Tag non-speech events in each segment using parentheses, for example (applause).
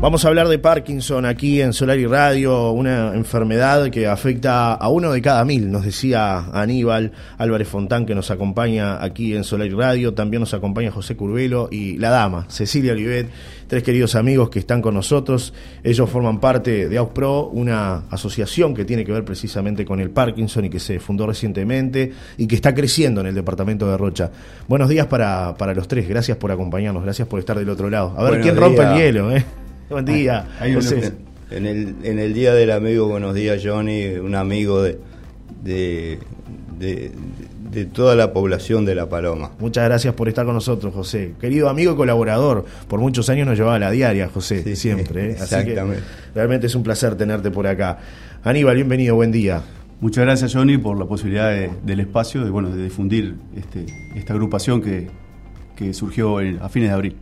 Vamos a hablar de Parkinson aquí en Solar y Radio, una enfermedad que afecta a uno de cada mil, nos decía Aníbal Álvarez Fontán, que nos acompaña aquí en Solar y Radio. También nos acompaña José Curvelo y la dama, Cecilia Olivet, tres queridos amigos que están con nosotros. Ellos forman parte de AUSPRO, una asociación que tiene que ver precisamente con el Parkinson y que se fundó recientemente y que está creciendo en el departamento de Rocha. Buenos días para, para los tres, gracias por acompañarnos, gracias por estar del otro lado. A ver quién rompe el hielo, ¿eh? Buen día. En el, en el Día del Amigo, buenos días, Johnny, un amigo de, de, de, toda la población de La Paloma. Muchas gracias por estar con nosotros, José. Querido amigo y colaborador, por muchos años nos llevaba a la diaria, José, siempre. ¿eh? Exactamente. realmente es un placer tenerte por acá. Aníbal, bienvenido, buen día. Muchas gracias, Johnny, por la posibilidad del espacio, de, bueno, de difundir este, esta agrupación que, que surgió a fines de abril.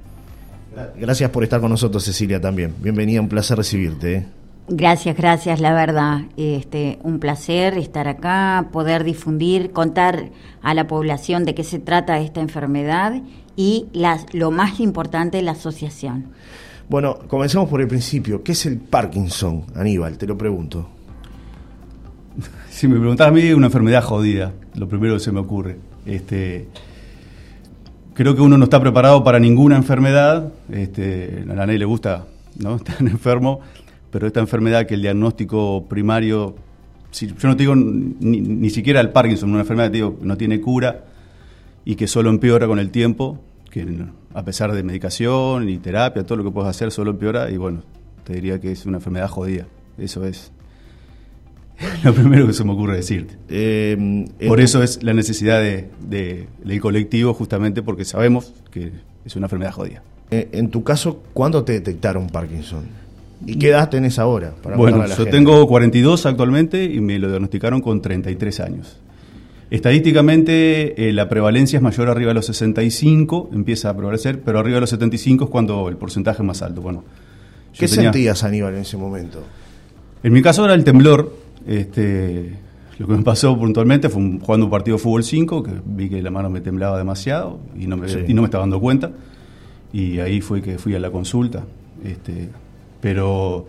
Gracias por estar con nosotros, Cecilia, también. Bienvenida, un placer recibirte. ¿eh? Gracias, gracias, la verdad. Este, un placer estar acá, poder difundir, contar a la población de qué se trata esta enfermedad y las, lo más importante, la asociación. Bueno, comencemos por el principio. ¿Qué es el Parkinson, Aníbal? Te lo pregunto. Si me preguntas a mí, una enfermedad jodida, lo primero que se me ocurre. Este, creo que uno no está preparado para ninguna enfermedad. Este, a nadie le gusta ¿no? (laughs) estar enfermo, pero esta enfermedad que el diagnóstico primario, yo no te digo ni, siquiera el Parkinson, una enfermedad que no tiene cura y que solo empeora con el tiempo, que a pesar de medicación y terapia, todo lo que puedes hacer solo empeora y bueno, te diría que es una enfermedad jodida. Eso es. (laughs) Lo primero que se me ocurre decirte. Eh, Por eso es la necesidad de, del colectivo, justamente porque sabemos que es una enfermedad jodida. Eh, en tu caso, ¿cuándo te detectaron Parkinson? ¿Y qué edad tenés ahora? bueno, yo tengo 42 actualmente y me lo diagnosticaron con 33 años. Estadísticamente, eh, la prevalencia es mayor arriba de los 65, empieza a prevalecer, pero arriba de los 75 es cuando el porcentaje es más alto. Bueno, ¿Qué sentías, Aníbal, en ese momento? En mi caso era el temblor, este, lo que me pasó puntualmente fue jugando un partido de fútbol 5, que vi que la mano me temblaba demasiado y no me, y no me estaba dando cuenta. Y ahí fue que fui a la consulta. Este, pero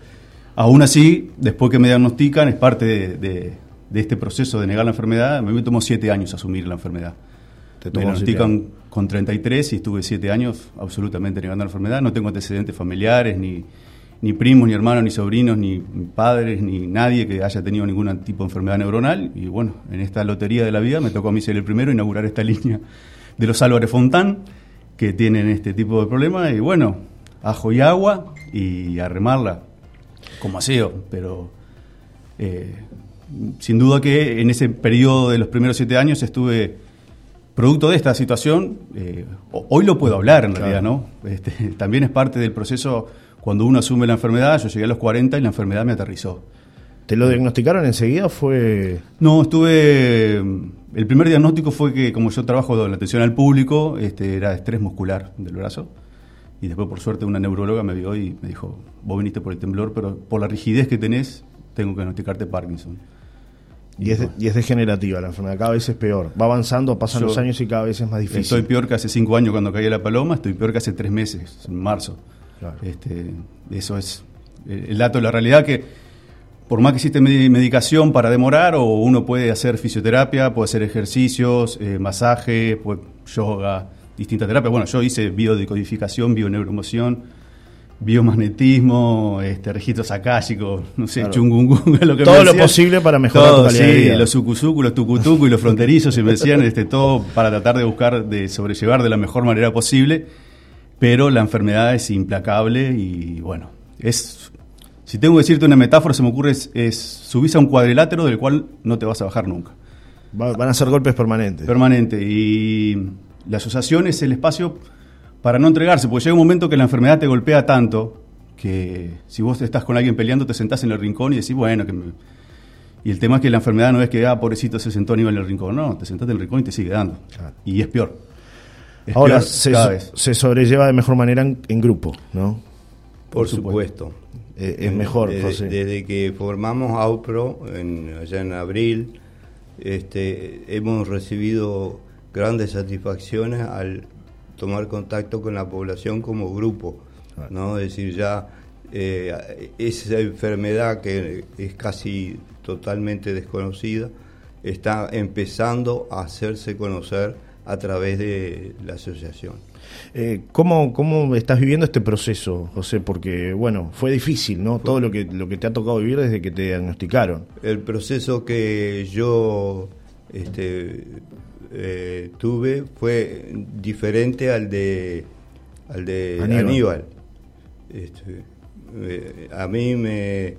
aún así, después que me diagnostican, es parte de, este proceso de negar la enfermedad. A mí me tomó siete años asumir la enfermedad. me diagnostican con 33 y estuve siete años absolutamente negando la enfermedad. No tengo antecedentes familiares ni ni primos, ni hermanos, ni sobrinos, ni padres, ni nadie que haya tenido ningún tipo de enfermedad neuronal. Y bueno, en esta lotería de la vida me tocó a mí ser el primero inaugurar esta (laughs) línea de los Álvarez Fontán, que tienen este tipo de problemas. Y bueno, ajo y agua y a remarla como aseo. Pero eh, sin duda que en ese periodo de los primeros siete años estuve producto de esta situación, eh, hoy lo puedo hablar en realidad, ¿no? Este, (laughs) también es parte del proceso cuando uno asume la enfermedad, yo llegué a los 40 y la enfermedad me aterrizó. ¿Te lo diagnosticaron enseguida o fue...? No, estuve... El primer diagnóstico fue que como yo trabajo en la atención al público, este, era estrés muscular del brazo. Y después, por suerte, una neuróloga me vio y me dijo, vos viniste por el temblor, pero por la rigidez que tenés, tengo que diagnosticarte Parkinson. Y es, y es, degenerativa la enfermedad, cada vez es peor. Va avanzando, pasan los años y cada vez es más difícil. Estoy peor que hace cinco años cuando caí la paloma, estoy peor que hace tres meses, en marzo. Este, eso es el dato de la realidad que por más que existe medicación para demorar, o uno puede hacer fisioterapia, puede hacer ejercicios, eh, masaje, yoga, distintas terapias. Bueno, yo hice biodecodificación, bioneuromoción, biomagnetismo, este, registros akáshicos, no sé, claro. (laughs) lo que Todo lo posible para mejorar todo, sí, los sucuzucu, los tucutucu y los fronterizos, y me decían este, todo para tratar de buscar, de sobrellevar de la mejor manera posible pero la enfermedad es implacable y bueno, es, si tengo que decirte una metáfora, se me ocurre, es, es subirse a un cuadrilátero del cual no te vas a bajar nunca. van a ser golpes permanentes. Permanente. Y la asociación es el espacio para no entregarse, porque llega un momento que la enfermedad te golpea tanto que si vos estás con alguien peleando, te sentás en el rincón y decís, bueno, que Y el tema es que la enfermedad no es que, ah, pobrecito, se sentó nivel en el rincón. No, te sentás en el rincón y te sigue dando. Y es peor. Ahora se, sobrelleva de mejor manera en, grupo, ¿no? Por, supuesto. Eh, es mejor, desde, Desde que formamos AUPRO, en, allá en abril, este, hemos recibido grandes satisfacciones al tomar contacto con la población como grupo, ¿no? Es decir, ya eh, esa enfermedad que es casi totalmente desconocida está empezando a hacerse conocer a través de la asociación. Eh, ¿cómo, ¿Cómo estás viviendo este proceso, José? Porque, bueno, fue difícil, ¿no? Todo lo que, lo que te ha tocado vivir desde que te diagnosticaron. El proceso que yo este, eh, tuve fue diferente al de, al de Aníbal. Este, eh, a mí me...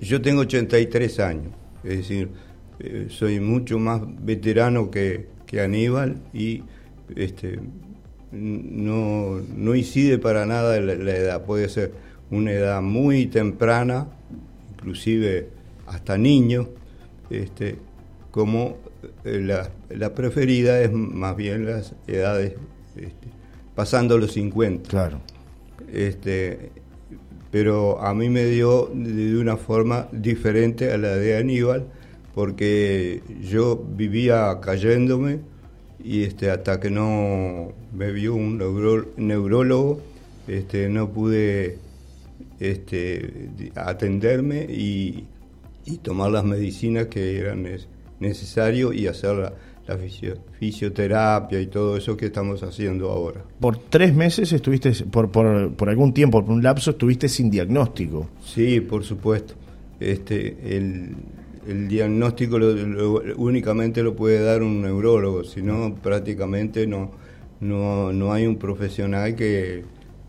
yo tengo 83 años, es decir, soy mucho más veterano que, que Aníbal y este, no, no incide para nada la, edad, puede ser una edad muy temprana, inclusive hasta niño, este, como eh, la, la, preferida es más bien las edades este, pasando los 50. Claro. Este, pero a mí me dio de una forma diferente a la de Aníbal, porque yo vivía cayéndome y este, hasta que no me vio un neurólogo, este, no pude este, atenderme y, tomar las medicinas que eran necesarias y hacer la, fisioterapia y todo eso que estamos haciendo ahora. Por tres meses estuviste, por, por, por, algún tiempo, por un lapso, estuviste sin diagnóstico. Sí, por supuesto. Este, el, el diagnóstico únicamente lo puede dar un neurólogo, sino prácticamente no, no, hay un profesional que,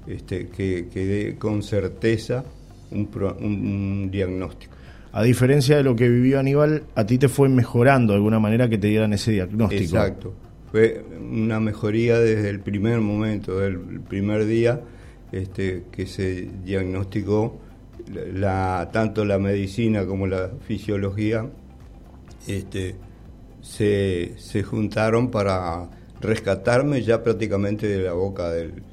este, que, dé con certeza un, diagnóstico. A diferencia de lo que vivió Aníbal, a ti te fue mejorando de alguna manera que te dieran ese diagnóstico. Exacto. Fue una mejoría desde el primer momento, del primer día este, que se diagnosticó la, tanto la medicina como la fisiología este, se, se juntaron para rescatarme ya prácticamente de la boca del,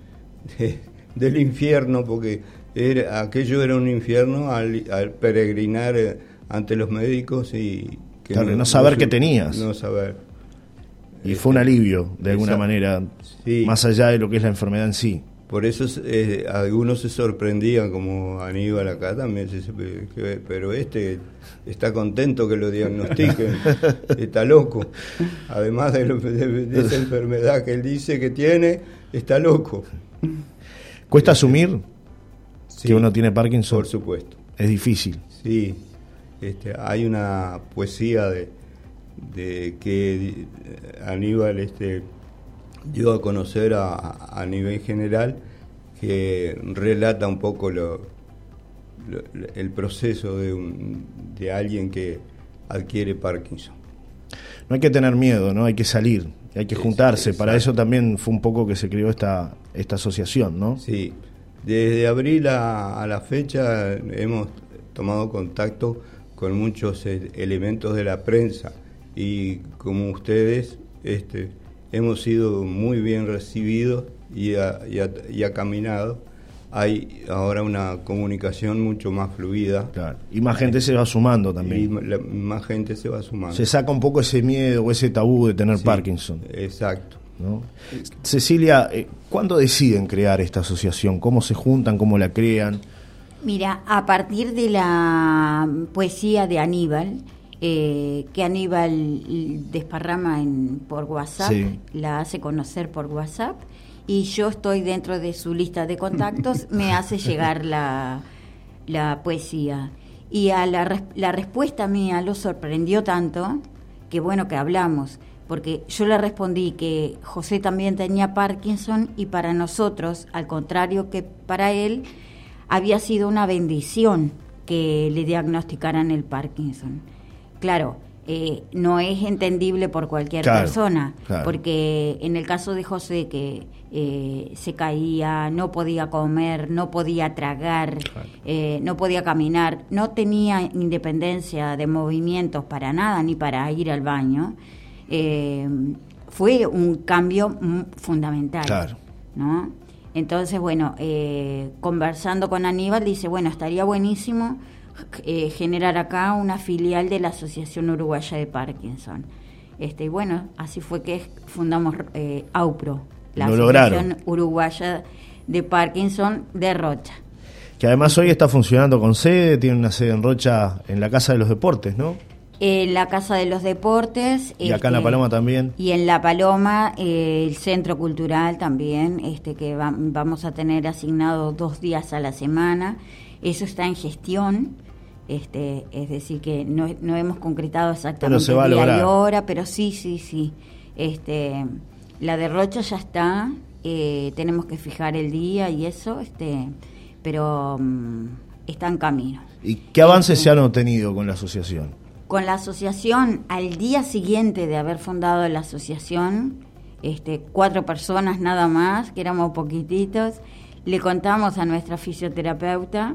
del infierno, porque era, aquello era un infierno al, peregrinar eh, ante los médicos y... Que no, saber qué tenías. No saber. Y fue un alivio, de alguna manera, más allá de lo que es la enfermedad en sí. Por eso eh, algunos se sorprendían, como Aníbal acá también, pero este está contento que lo diagnostiquen, (laughs) está loco. Además de, esa enfermedad que él dice que tiene, está loco. ¿Cuesta asumir que uno tiene Parkinson? Por supuesto. Es difícil. Sí, este, hay una poesía de, de que Aníbal... Este, dio a conocer a, nivel general que relata un poco lo, el proceso de, un, de alguien que adquiere Parkinson. No hay que tener miedo, ¿no? Hay que salir, hay que juntarse. Para eso también fue un poco que se creó esta, esta asociación, ¿no? Sí. Desde abril a, a la fecha hemos tomado contacto con muchos eh, elementos de la prensa y como ustedes, este, hemos sido muy bien recibidos y ha, caminado. Hay ahora una comunicación mucho más fluida. Y más gente se va sumando también. Y más gente se va sumando. Se saca un poco ese miedo o ese tabú de tener Parkinson. Exacto. Cecilia, eh, ¿cuándo deciden crear esta asociación? ¿Cómo se juntan? ¿Cómo la crean? Mira, a partir de la poesía de Aníbal, eh, que Aníbal desparrama en, por WhatsApp, la hace conocer por WhatsApp y yo estoy dentro de su lista de contactos, me hace llegar la, la poesía. Y a la, la respuesta mía lo sorprendió tanto que bueno que hablamos, porque yo le respondí que José también tenía Parkinson y para nosotros, al contrario que para él, había sido una bendición que le diagnosticaran el Parkinson claro, eh, no es entendible por cualquier persona, porque en el caso de José que eh, se caía, no podía comer, no podía tragar, eh, no podía caminar, no tenía independencia de movimientos para nada, ni para ir al baño, fue un cambio fundamental. ¿no? Entonces, bueno, conversando con Aníbal, dice, bueno, estaría buenísimo eh, generar acá una filial de la Asociación Uruguaya de Parkinson. Este, y bueno, así fue que fundamos eh, AUPRO, la Asociación Uruguaya de Parkinson de Rocha. Que además hoy está funcionando con sede, tiene una sede en Rocha en la Casa de los Deportes, ¿no? En la Casa de los Deportes. Y acá en La este, Paloma también. Y en La Paloma, eh, el Centro Cultural también, este que vamos a tener asignado dos días a la semana. Eso está en gestión. Este, es decir, que no, no hemos concretado exactamente el día y hora, pero sí, sí, sí. Este, la de Rocha ya está, eh, tenemos que fijar el día y eso, este, pero mm, está en camino. ¿Y qué avances se han obtenido con la asociación? Con la asociación, al día siguiente de haber fundado la asociación, este, cuatro personas nada más, que éramos poquititos, le contamos a nuestra fisioterapeuta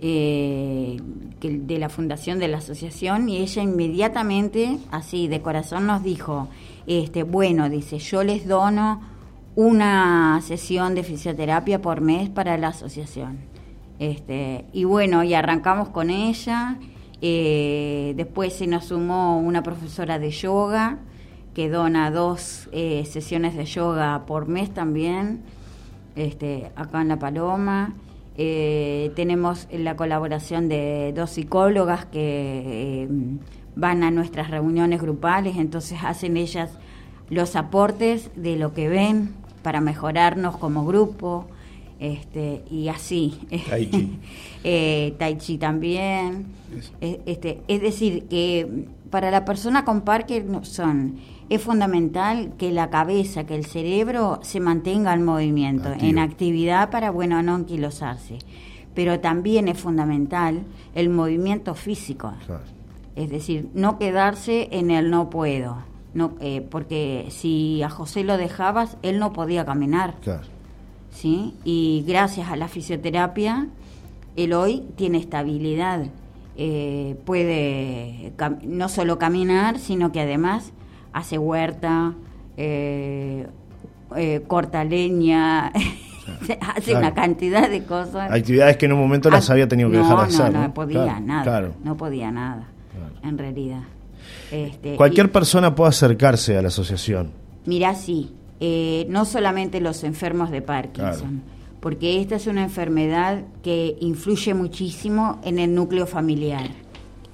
eh, de la fundación de la asociación y ella inmediatamente, así de corazón, nos dijo, este, bueno, dice, yo les dono una sesión de fisioterapia por mes para la asociación. Este, y bueno, y arrancamos con ella eh, después se nos sumó una profesora de yoga que dona dos eh, sesiones de yoga por mes también, este, acá en La Paloma. Eh, tenemos la colaboración de dos psicólogas que van a nuestras reuniones grupales, entonces hacen ellas los aportes de lo que ven para mejorarnos como grupo este, y así. Tai Chi. (laughs) eh, tai Chi también. Este, es decir, que para la persona con Parkinson es fundamental que la cabeza, que el cerebro se mantenga en movimiento, en actividad para, bueno, no anquilosarse. Pero también es fundamental el movimiento físico. Es decir, no quedarse en el no puedo. No, eh, porque si a José lo dejabas, él no podía caminar. Claro. ¿Sí? Y gracias a la fisioterapia, él hoy tiene estabilidad. Eh, puede no solo caminar, sino que además hace huerta, eh, eh, corta leña, (laughs) hace una cantidad de cosas. Actividades que en un momento las ah, había tenido que dejar de hacer. No, no, podía nada. No podía nada, en realidad. Este, Cualquier persona puede acercarse a la asociación. Mira, sí. Eh, no solamente los enfermos de Parkinson, porque esta es una enfermedad que influye muchísimo en el núcleo familiar.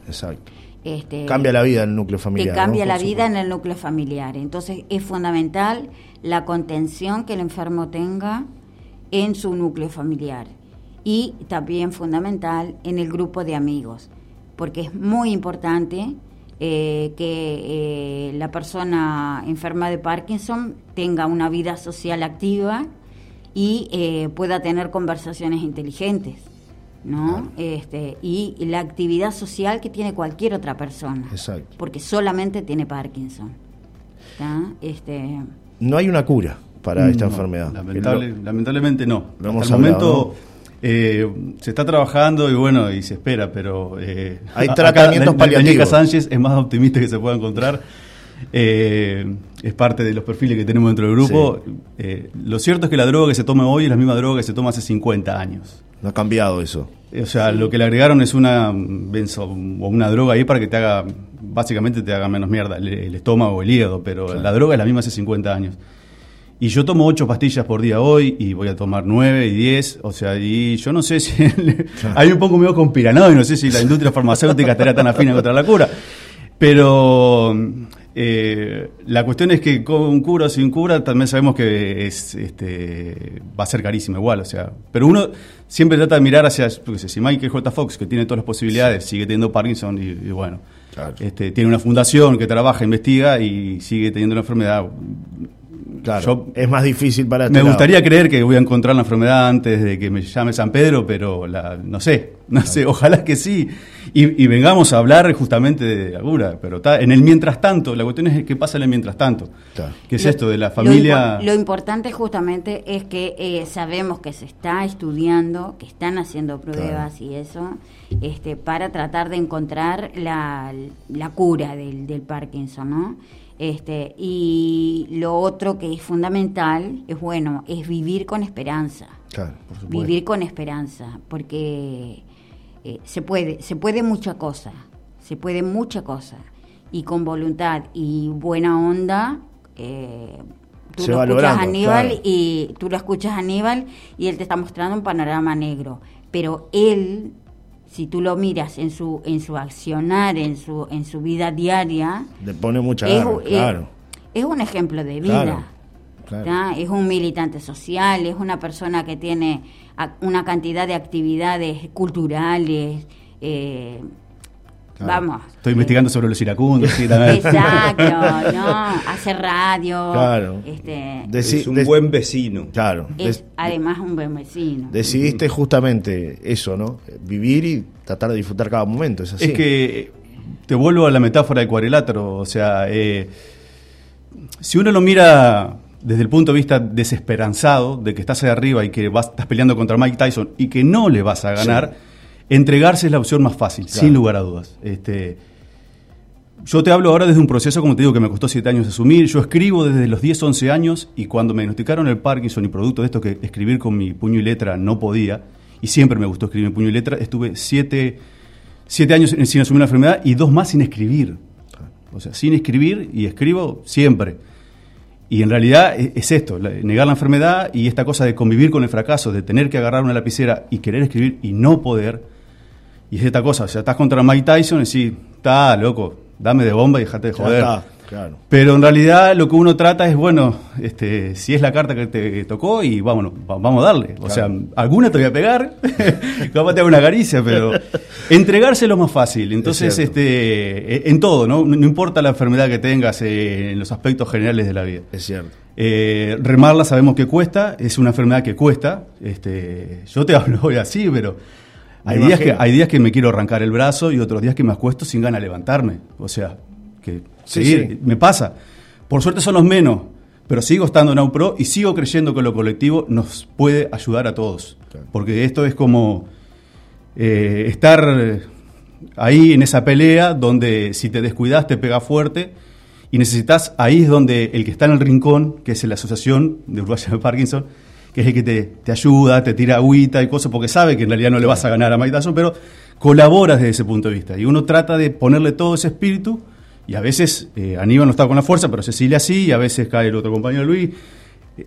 Exacto. Este, cambia la vida en el núcleo familiar. Que cambia la vida en el núcleo familiar. Entonces es fundamental la contención que el enfermo tenga en su núcleo familiar y también fundamental en el grupo de amigos, porque es muy importante eh, que eh, la persona enferma de Parkinson tenga una vida social activa y eh, pueda tener conversaciones inteligentes. ¿no? Este, y la actividad social que tiene cualquier otra persona. Exacto. Porque solamente tiene Parkinson. Este, no hay una cura para esta enfermedad. lamentablemente no. Hasta el momento eh, se está trabajando y bueno, y se espera, pero eh, hay tratamientos acá, paliativos. Sánchez es más optimista que se pueda encontrar. Eh, es parte de los perfiles que tenemos dentro del grupo. Eh, lo cierto es que la droga que se toma hoy es la misma droga que se toma hace 50 años. No ha cambiado eso. O sea, lo que le agregaron es una benzo, o una droga ahí para que te haga, básicamente te haga menos mierda el, estómago o el hígado, pero la droga es la misma hace 50 años. Y yo tomo ocho pastillas por día hoy y voy a tomar nueve y diez. O sea, y yo no sé si. (laughs) hay un poco medio conspiranoico y no sé si la industria farmacéutica estaría tan afina contra la cura. Pero eh, la cuestión es que con cura o sin cura también sabemos que es, este, va a ser carísimo igual. O sea, pero uno siempre trata de mirar hacia. si Michael J. Fox, que tiene todas las posibilidades, sigue teniendo Parkinson y, bueno. Este, tiene una fundación que trabaja, investiga y sigue teniendo la enfermedad Claro, es más difícil para este Me gustaría creer que voy a encontrar la enfermedad antes de que me llame San Pedro, pero la, no sé, no sé, ojalá que sí. Y, vengamos a hablar justamente de la cura, pero está, en el mientras tanto, la cuestión es qué pasa en el mientras tanto. ¿Qué es esto de la familia? Lo, importante justamente es que eh, sabemos que se está estudiando, que están haciendo pruebas y eso, este, para tratar de encontrar la, la cura del, del Parkinson, ¿no? Este, y lo otro que es fundamental es, bueno, es vivir con esperanza. vivir con esperanza, porque eh, se puede, se puede mucha cosa, se puede mucha cosa. Y con voluntad y buena onda, eh, tú lo escuchas a Aníbal y tú lo escuchas a Aníbal y él te está mostrando un panorama negro. pero él, si tú lo miras en su en su accionar, en su en su vida diaria, le pone mucha es, claro. Es, un ejemplo de vida. Es un militante social, es una persona que tiene una cantidad de actividades culturales. Eh, Vamos. Estoy investigando sobre los iracundos. Exacto, (laughs) ¿no? Hace radio. Claro. Este, es un buen vecino. Claro. Es además un buen vecino. Decidiste justamente eso, ¿no? Vivir y tratar de disfrutar cada momento. Es así. Es que te vuelvo a la metáfora del cuadrilátero. O sea, eh, si uno lo mira desde el punto de vista desesperanzado de que estás ahí arriba y que vas, estás peleando contra Mike Tyson y que no le vas a ganar, entregarse es la opción más fácil, sin lugar a dudas. Este, yo te hablo ahora desde un proceso, como te digo, que me costó siete años asumir. Yo escribo desde los 10, 11 años y cuando me diagnosticaron el Parkinson y producto de esto que escribir con mi puño y letra no podía, y siempre me gustó escribir en puño y letra, estuve siete, siete años sin asumir una enfermedad y dos más sin escribir. O sea, sin escribir y escribo siempre. Y en realidad e, es esto, negar la enfermedad y esta cosa de convivir con el fracaso, de tener que agarrar una lapicera y querer escribir y no poder. Y es esta cosa, o sea, estás contra Mike Tyson y sí, está loco, dame de bomba y déjate de joder. Pero en realidad lo que uno trata es, bueno, este, si es la carta que te tocó y vámonos, vamos a darle. O sea, alguna te voy a pegar, (laughs) capaz te hago una caricia, pero (laughs) entregarse es lo más fácil. Entonces, este, e, en todo, ¿no? No importa la enfermedad que tengas eh, en los aspectos generales de la vida. Es cierto. Eh, remarla sabemos que cuesta, es una enfermedad que cuesta. Este, yo te (laughs) hablo hoy así, pero hay días, que, hay días que me quiero arrancar el brazo y otros días que me acuesto sin ganas de levantarme. O sea, que sí, me pasa. Por suerte son los menos, pero sigo estando en AUPRO y sigo creyendo que lo colectivo nos puede ayudar a todos. Porque esto es como eh, estar ahí en esa pelea donde si te descuidas te pega fuerte y necesitas, ahí es donde el que está en el rincón, que es la Asociación de Uruguaya de Parkinson, que es el que te, ayuda, te tira agüita y cosas, porque sabe que en realidad no le vas a ganar a Mike pero colaboras desde ese punto de vista. Y uno trata de ponerle todo ese espíritu y a veces eh, Aníbal no está con la fuerza, pero Cecilia sí, y a veces cae el otro compañero Luis.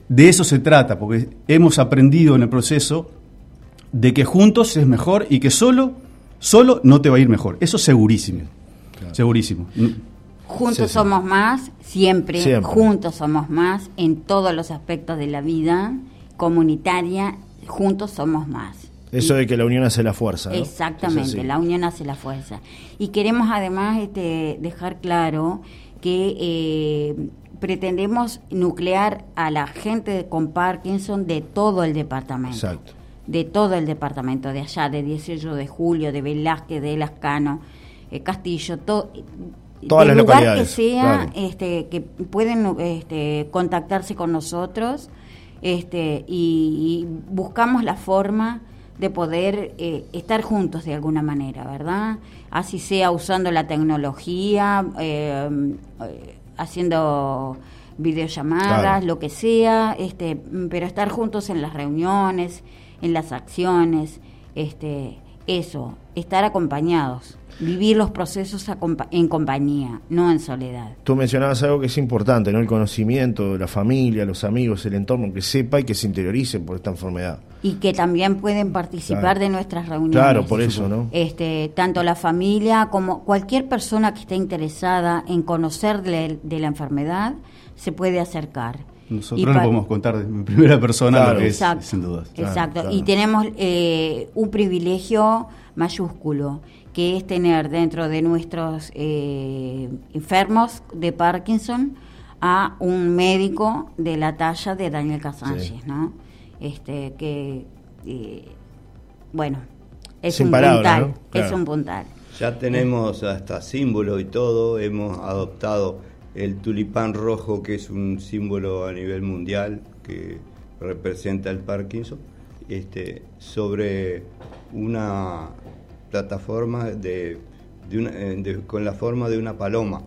De eso se trata, porque hemos aprendido en el proceso de que juntos es mejor y que solo, solo no te va a ir mejor. Eso segurísimo. Segurísimo. Juntos somos más, siempre, juntos somos más en todos los aspectos de la vida comunitaria, juntos somos más. Eso de que la unión hace la fuerza. Exactamente, la unión hace la fuerza. Y queremos además este, dejar claro que eh, pretendemos nuclear a la gente con Parkinson de todo el departamento. Exacto. De todo el departamento, de allá, de 18 de julio, de Velázquez, de Lascano, eh, Castillo, todo. Todas las lugar que sea, este, que pueden este, contactarse con nosotros este, y buscamos la forma de poder eh, estar juntos de alguna manera, ¿verdad? Así sea usando la tecnología, eh, eh, haciendo videollamadas, lo que sea, este, pero estar juntos en las reuniones, en las acciones, este, eso, estar acompañados vivir los procesos en compañía, no en soledad. Tú mencionabas algo que es importante, ¿no? El conocimiento de la familia, los amigos, el entorno, que sepa y que se interiorice por esta enfermedad. Y que también pueden participar de nuestras reuniones. Claro, por eso, ¿no? Este, tanto la familia como cualquier persona que esté interesada en conocer de, la enfermedad se puede acercar. Nosotros le podemos contar de primera persona lo que es, sin duda. Exacto, y tenemos eh, un privilegio mayúsculo que es tener dentro de nuestros eh, enfermos de Parkinson a un médico de la talla de Daniel Casánchez, ¿no? Este, que, eh, bueno, es un puntal, es un puntal. Ya tenemos hasta símbolo y todo, hemos adoptado el tulipán rojo, que es un símbolo a nivel mundial que representa el Parkinson, este, sobre una plataforma de, eh, con la forma de una paloma.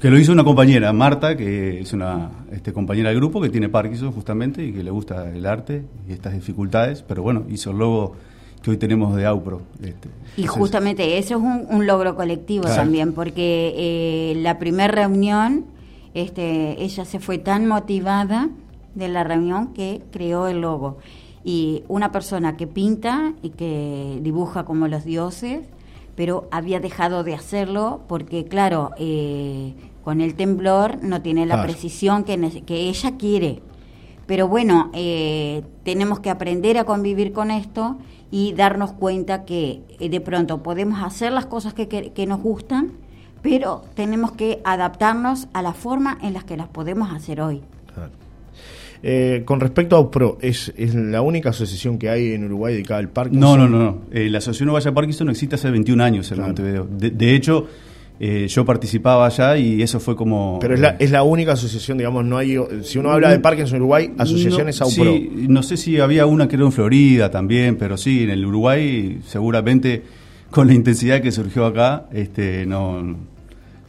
que, lo hizo una compañera, Marta, que es una este, compañera del grupo que tiene Parkinson justamente y que le gusta el arte y estas dificultades, pero bueno, hizo el logo que hoy tenemos de AUPRO. Este, y justamente eso es un, logro colectivo también, porque eh, la primera reunión, este, ella se fue tan motivada de la reunión que creó el logo y una persona que pinta y que dibuja como los dioses, pero había dejado de hacerlo porque, claro, eh, con el temblor no tiene la precisión que, que ella quiere. Pero bueno, eh, tenemos que aprender a convivir con esto y darnos cuenta que eh, de pronto podemos hacer las cosas que, que, nos gustan, pero tenemos que adaptarnos a la forma en las que las podemos hacer hoy. Eh, con respecto a UPRO, ¿es, ¿es la única asociación que hay en Uruguay dedicada al Parkinson? No, no, no. la Asociación Uruguaya Parkinson existe hace 21 años en Montevideo. de hecho, eh, yo participaba allá y eso fue como... Pero es la, es la única asociación, digamos, no hay... Si uno habla de Parkinson en Uruguay, asociaciones no, AUPRO. Sí, no sé si había una que era en Florida también, pero sí, en el Uruguay seguramente con la intensidad que surgió acá, este no,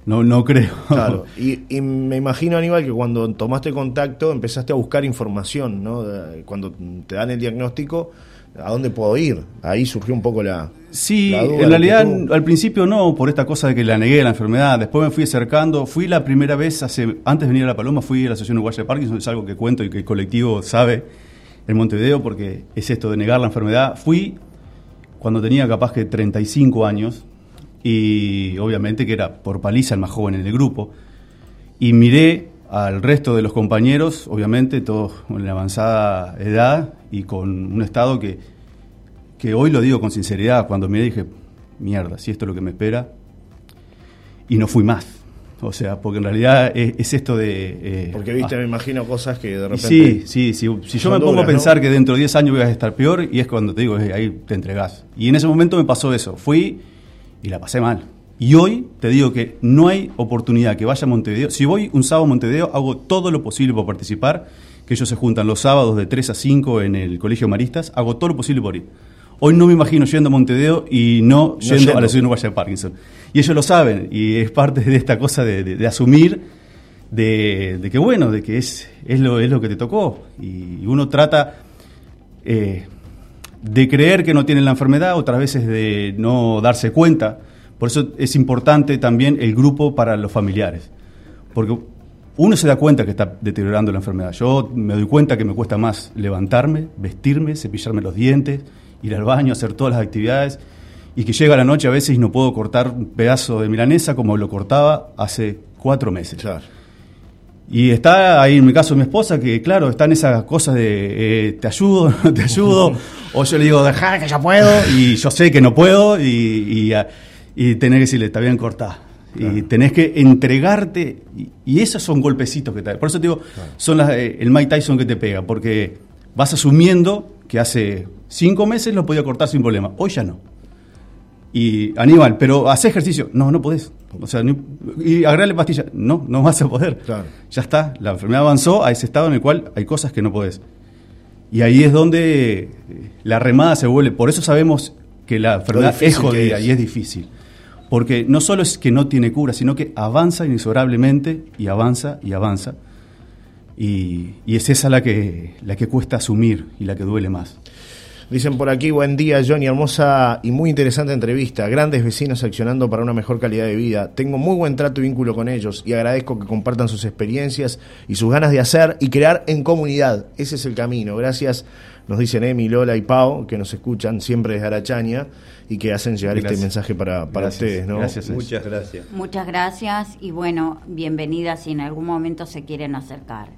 no, no creo. Claro, y, me imagino, Aníbal, que cuando tomaste contacto empezaste a buscar información, ¿no? Cuando te dan el diagnóstico, ¿a dónde puedo ir? Ahí surgió un poco la, Sí, en realidad al principio no, por esta cosa de que la negué la enfermedad. Después me fui acercando. Fui la primera vez, hace antes de venir a La Paloma, fui a la Asociación Uruguaya de Parkinson. Es algo que cuento y que el colectivo sabe en Montevideo porque es esto de negar la enfermedad. Fui cuando tenía capaz que 35 años y obviamente que era por paliza el más joven en el grupo. Y miré al resto de los compañeros, obviamente todos en la avanzada edad y con un estado que que hoy lo digo con sinceridad, cuando me dije, mierda, si esto es lo que me espera, y no fui más. O sea, porque en realidad es, esto de... Eh, porque viste, ah. me imagino cosas que de repente... Sí, sí, sí. Si yo me pongo a pensar que dentro de 10 años voy a estar peor, y es cuando te digo, ahí te entregás. Y en ese momento me pasó eso. Fui y la pasé mal. Y hoy te digo que no hay oportunidad que vaya a Montevideo. Si voy un sábado a Montevideo, hago todo lo posible por participar, que ellos se juntan los sábados de 3 a 5 en el Colegio Maristas, hago todo lo posible por ir. Hoy no me imagino yendo a Montevideo y no, yendo, a la ciudad de Parkinson. Y ellos lo saben, y es parte de esta cosa de, asumir de, que, bueno, de que es, es, lo, es lo que te tocó. Y uno trata eh, de creer que no tiene la enfermedad, otras veces de no darse cuenta. Por eso es importante también el grupo para los familiares. Porque uno se da cuenta que está deteriorando la enfermedad. Yo me doy cuenta que me cuesta más levantarme, vestirme, cepillarme los dientes, ir al baño, hacer todas las actividades, y que llega la noche a veces y no puedo cortar un pedazo de milanesa como lo cortaba hace cuatro meses. Y está ahí en mi caso mi esposa, que claro, están esas cosas de eh, te ayudo, no (laughs) te ayudo, o yo le digo, dejar que ya puedo, y yo sé que no puedo, y, y, tener que decirle, está bien cortá. Y tenés que entregarte, y, esos son golpecitos que te Por eso te digo, son las, eh, el Mike Tyson que te pega, porque vas asumiendo que hace cinco meses lo podía cortar sin problema, hoy ya no. Y Aníbal, pero hace ejercicio, no, no podés. O sea, y agregarle pastillas, no, no vas a poder. Ya está, la enfermedad avanzó a ese estado en el cual hay cosas que no podés. Y ahí es donde eh, la remada se vuelve. Por eso sabemos que la enfermedad es jodida y es difícil. Porque no solo es que no tiene cura, sino que avanza inexorablemente y avanza y avanza. Y, es esa la que, la que cuesta asumir y la que duele más. Dicen por aquí, buen día Johnny, hermosa y muy interesante entrevista. Grandes vecinos accionando para una mejor calidad de vida. Tengo muy buen trato y vínculo con ellos y agradezco que compartan sus experiencias y sus ganas de hacer y crear en comunidad. Ese es el camino. Gracias, nos dicen Emi, Lola y Pau, que nos escuchan siempre desde Arachaña y que hacen llegar este mensaje para, para ustedes. ¿no? Gracias, muchas gracias. Muchas gracias y bueno, bienvenidas si en algún momento se quieren acercar.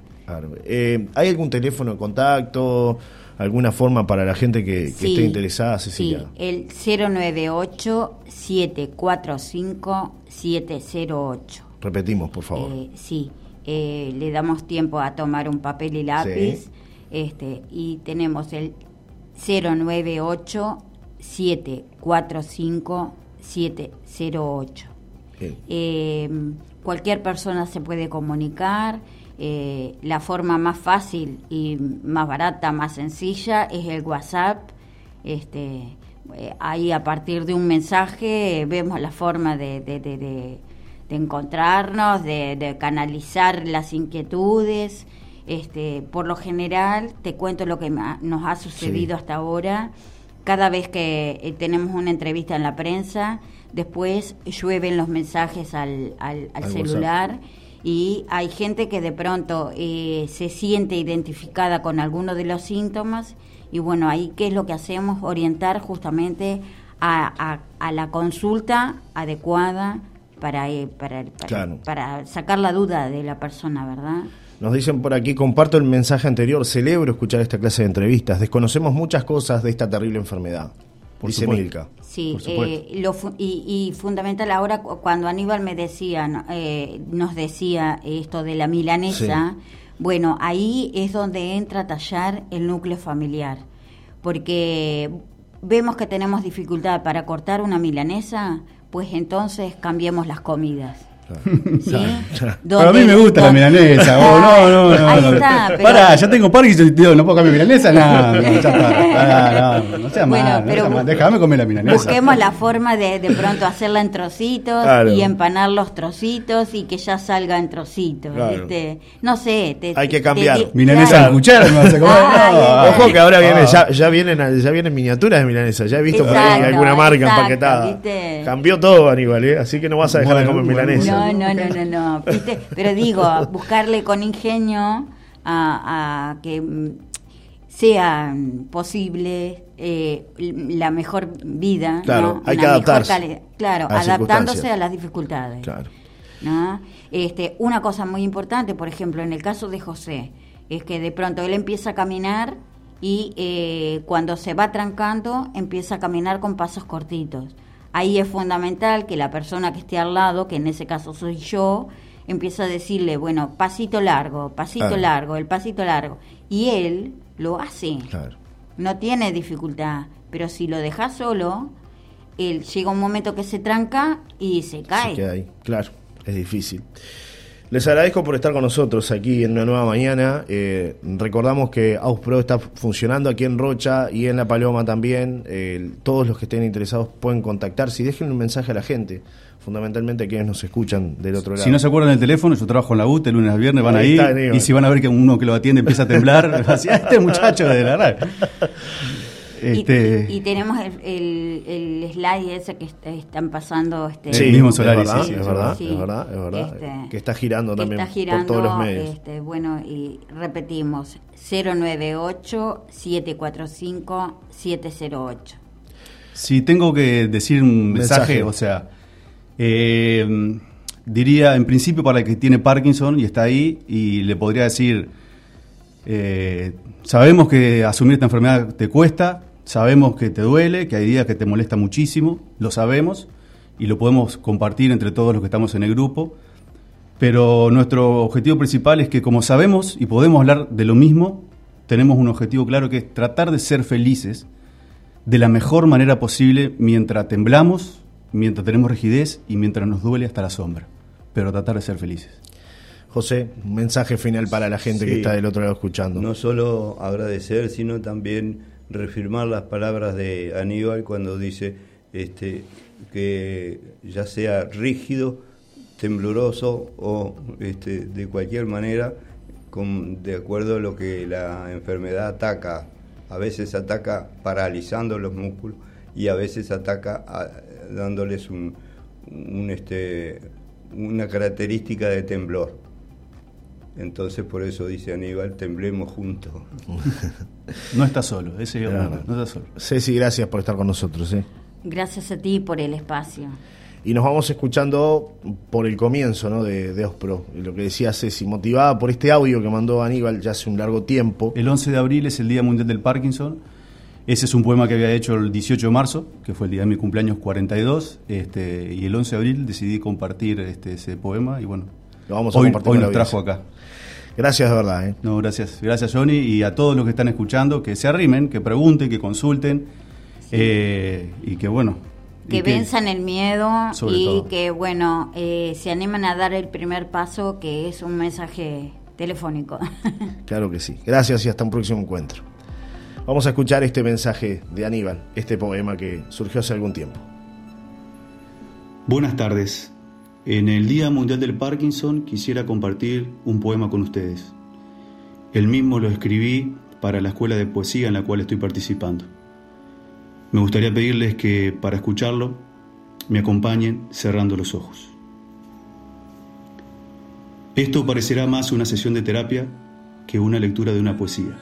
Eh, ¿Hay algún teléfono de contacto? ¿Alguna forma para la gente que, esté interesada, Cecilia? Sí, el 098-745-708. Repetimos, por favor. Eh, sí, eh, le damos tiempo a tomar un papel y lápiz. Este, y tenemos el 098-745-708. Eh, cualquier persona se puede comunicar eh, la forma más fácil y más barata, más sencilla es el WhatsApp. Este, eh, ahí a partir de un mensaje vemos la forma de, de, encontrarnos, de, canalizar las inquietudes. Este, por lo general, te cuento lo que nos ha sucedido hasta ahora. Cada vez que eh, tenemos una entrevista en la prensa, después llueven los mensajes al, al, celular y hay gente que de pronto eh, se siente identificada con alguno de los síntomas y bueno, ahí qué es lo que hacemos, orientar justamente a, la consulta adecuada para, eh, para, para, sacar la duda de la persona, ¿verdad? Nos dicen por aquí, comparto el mensaje anterior, celebro escuchar esta clase de entrevistas, desconocemos muchas cosas de esta terrible enfermedad. Por dice Milka. Sí, eh, y, fundamental ahora cuando Aníbal me decía, eh, nos decía esto de la milanesa, bueno, ahí es donde entra a tallar el núcleo familiar, porque vemos que tenemos dificultad para cortar una milanesa, pues entonces cambiemos las comidas. Para mí me gusta la milanesa. Oh, no, no, no. Ahí está, Pará, ya tengo Parkinson y no puedo comer milanesa. No, no, ya está. no, no sea bueno, mal, Déjame comer la milanesa. Busquemos la forma de de pronto hacerla en trocitos y empanar los trocitos y que ya salga en trocitos. No sé. Te, Hay que cambiar. milanesa en cuchara, no vas a comer. Ojo que ahora viene, ya, ya, vienen, ya vienen miniaturas de milanesa. Ya he visto por ahí alguna marca empaquetada. Cambió todo, Aníbal, ¿eh? así que no vas a dejar de comer milanesa. No, no, no, no, no. Pero digo, buscarle con ingenio a, que mm, sea posible eh, la mejor vida. Claro, hay que adaptarse. Claro, adaptándose a las dificultades. Claro. ¿no? Este, una cosa muy importante, por ejemplo, en el caso de José, es que de pronto él empieza a caminar y eh, cuando se va trancando empieza a caminar con pasos cortitos. Ahí es fundamental que la persona que esté al lado, que en ese caso soy yo, empiece a decirle, bueno, pasito largo, pasito largo, el pasito largo. Y él lo hace. No tiene dificultad. Pero si lo deja solo, él llega un momento que se tranca y se cae. Se queda ahí, claro, es difícil. Les agradezco por estar con nosotros aquí en una nueva mañana. Eh, recordamos que AUSPRO está funcionando aquí en Rocha y en La Paloma también. Eh, todos los que estén interesados pueden contactarse y dejen un mensaje a la gente, fundamentalmente a quienes nos escuchan del otro lado. Si no se acuerdan del teléfono, yo trabajo en la UT, el lunes al viernes van ahí, y si van a ver que uno que lo atiende empieza a temblar, (laughs) así, este muchacho de la radio. (laughs) Este... Y, tenemos el, el, slide ese que están pasando. Este, sí, mismo Solari, es verdad, es verdad, es verdad, es verdad este, que está girando también está girando, por todos los medios. Este, bueno, y repetimos, 098-745-708. Si tengo que decir un mensaje, o sea, eh, diría en principio para el que tiene Parkinson y está ahí, y le podría decir, eh, sabemos que asumir esta enfermedad te cuesta, Sabemos que te duele, que hay días que te molesta muchísimo, lo sabemos y lo podemos compartir entre todos los que estamos en el grupo, pero nuestro objetivo principal es que como sabemos y podemos hablar de lo mismo, tenemos un objetivo claro que es tratar de ser felices de la mejor manera posible mientras temblamos, mientras tenemos rigidez y mientras nos duele hasta la sombra, pero tratar de ser felices. José, un mensaje final para la gente que está del otro lado escuchando. No solo agradecer, sino también refirmar las palabras de Aníbal cuando dice este, que ya sea rígido, tembloroso o este, de cualquier manera, con, de acuerdo a lo que la enfermedad ataca. A veces ataca paralizando los músculos y a veces ataca dándoles un, este, una característica de temblor. Entonces por eso dice Aníbal, temblemos juntos. no está solo, ese es no está solo. Ceci, gracias por estar con nosotros. ¿eh? Gracias a ti por el espacio. Y nos vamos escuchando por el comienzo ¿no? de, de Ospro, lo que decía Ceci, motivada por este audio que mandó Aníbal ya hace un largo tiempo. El 11 de abril es el Día Mundial del Parkinson. Ese es un poema que había hecho el 18 de marzo, que fue el día de mi cumpleaños 42, este, y el 11 de abril decidí compartir este, ese poema y bueno, lo vamos a hoy, compartir hoy nos trajo acá. Gracias de verdad. ¿eh? No, gracias. Gracias, Johnny. Y a todos los que están escuchando, que se arrimen, que pregunten, que consulten. Eh, y que bueno. Que, venzan el miedo y que bueno, eh, se animan a dar el primer paso, que es un mensaje telefónico. (laughs) claro que sí. Gracias y hasta un próximo encuentro. Vamos a escuchar este mensaje de Aníbal, este poema que surgió hace algún tiempo. Buenas tardes. En el Día Mundial del Parkinson quisiera compartir un poema con ustedes. El mismo lo escribí para la escuela de poesía en la cual estoy participando. Me gustaría pedirles que para escucharlo me acompañen cerrando los ojos. Esto parecerá más una sesión de terapia que una lectura de una poesía.